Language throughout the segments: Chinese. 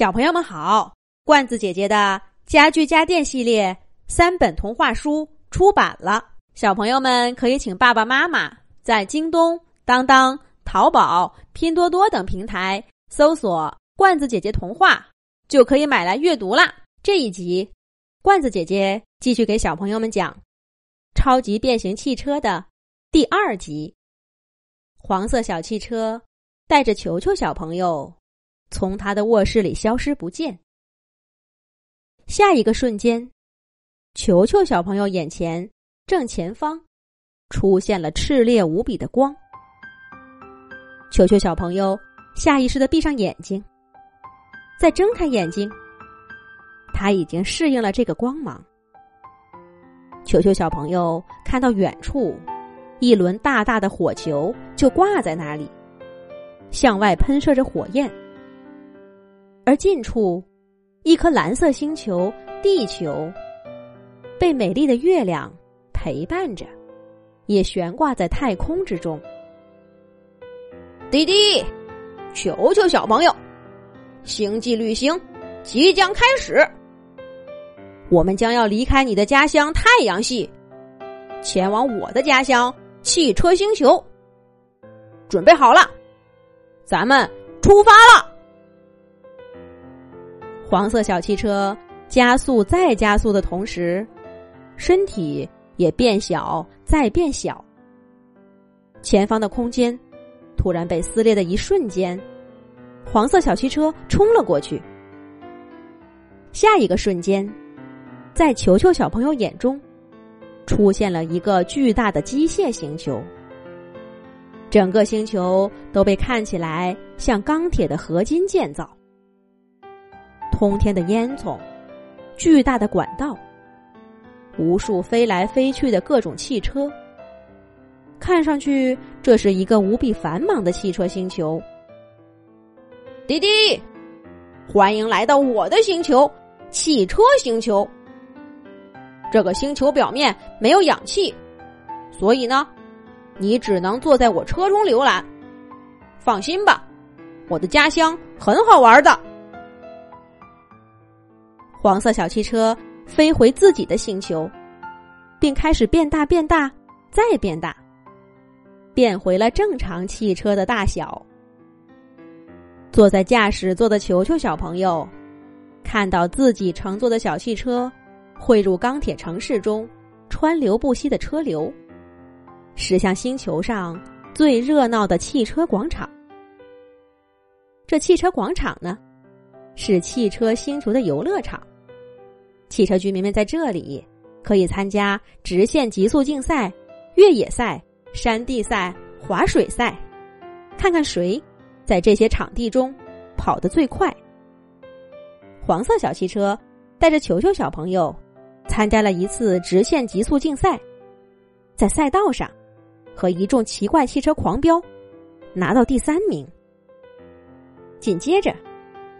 小朋友们好，罐子姐姐的家具家电系列三本童话书出版了，小朋友们可以请爸爸妈妈在京东、当当、淘宝、拼多多等平台搜索“罐子姐姐童话”，就可以买来阅读啦。这一集，罐子姐姐继续给小朋友们讲《超级变形汽车》的第二集。黄色小汽车带着球球小朋友。从他的卧室里消失不见。下一个瞬间，球球小朋友眼前正前方出现了炽烈无比的光。球球小朋友下意识的闭上眼睛，再睁开眼睛，他已经适应了这个光芒。球球小朋友看到远处一轮大大的火球就挂在那里，向外喷射着火焰。而近处，一颗蓝色星球——地球，被美丽的月亮陪伴着，也悬挂在太空之中。滴滴，球球小朋友，星际旅行即将开始。我们将要离开你的家乡太阳系，前往我的家乡汽车星球。准备好了，咱们出发了。黄色小汽车加速再加速的同时，身体也变小再变小。前方的空间突然被撕裂的一瞬间，黄色小汽车冲了过去。下一个瞬间，在球球小朋友眼中，出现了一个巨大的机械星球。整个星球都被看起来像钢铁的合金建造。通天的烟囱，巨大的管道，无数飞来飞去的各种汽车，看上去这是一个无比繁忙的汽车星球。滴滴，欢迎来到我的星球——汽车星球。这个星球表面没有氧气，所以呢，你只能坐在我车中浏览。放心吧，我的家乡很好玩的。黄色小汽车飞回自己的星球，并开始变大、变大、再变大，变回了正常汽车的大小。坐在驾驶座的球球小朋友，看到自己乘坐的小汽车汇入钢铁城市中川流不息的车流，驶向星球上最热闹的汽车广场。这汽车广场呢，是汽车星球的游乐场。汽车居民们在这里可以参加直线极速竞赛、越野赛、山地赛、滑水赛，看看谁在这些场地中跑得最快。黄色小汽车带着球球小朋友参加了一次直线极速竞赛，在赛道上和一众奇怪汽车狂飙，拿到第三名。紧接着，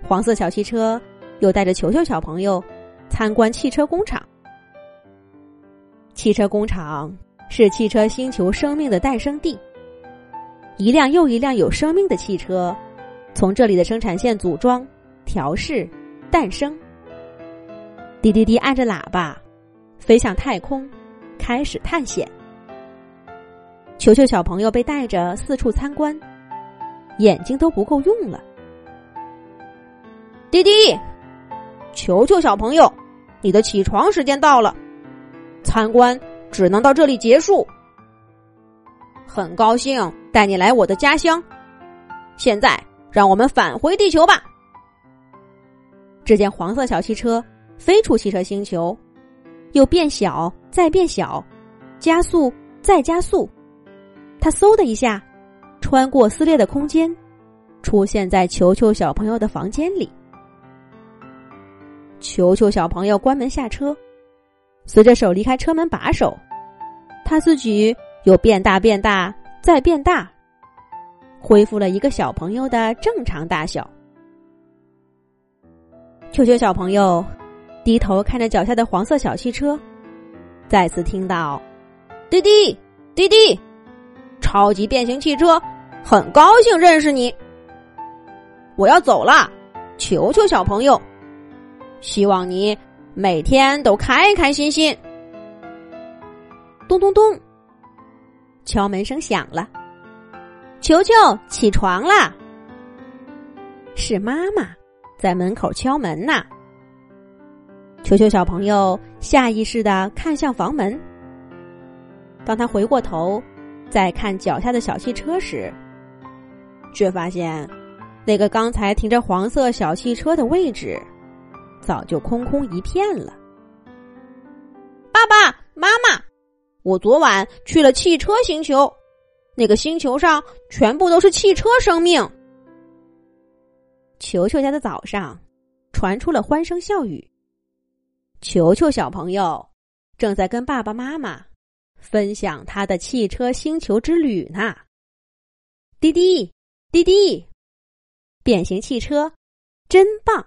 黄色小汽车又带着球球小朋友。参观汽车工厂。汽车工厂是汽车星球生命的诞生地。一辆又一辆有生命的汽车，从这里的生产线组装、调试、诞生。滴滴滴，按着喇叭，飞向太空，开始探险。球球小朋友被带着四处参观，眼睛都不够用了。滴滴，球球小朋友。你的起床时间到了，参观只能到这里结束。很高兴带你来我的家乡，现在让我们返回地球吧。只见黄色小汽车飞出汽车星球，又变小，再变小，加速，再加速。它嗖的一下，穿过撕裂的空间，出现在球球小朋友的房间里。球球小朋友关门下车，随着手离开车门把手，他自己又变大变大再变大，恢复了一个小朋友的正常大小。球球小朋友低头看着脚下的黄色小汽车，再次听到“滴滴滴滴”，超级变形汽车，很高兴认识你。我要走了，球球小朋友，希望你每天都开开心心。咚咚咚，敲门声响了。球球，起床啦！是妈妈在门口敲门呐。球球小朋友下意识的看向房门。当他回过头，再看脚下的小汽车时，却发现那个刚才停着黄色小汽车的位置，早就空空一片了。爸爸妈妈，我昨晚去了汽车星球，那个星球上全部都是汽车生命。球球家的早上传出了欢声笑语。球球小朋友正在跟爸爸妈妈分享他的汽车星球之旅呢。滴滴滴滴，变形汽车真棒！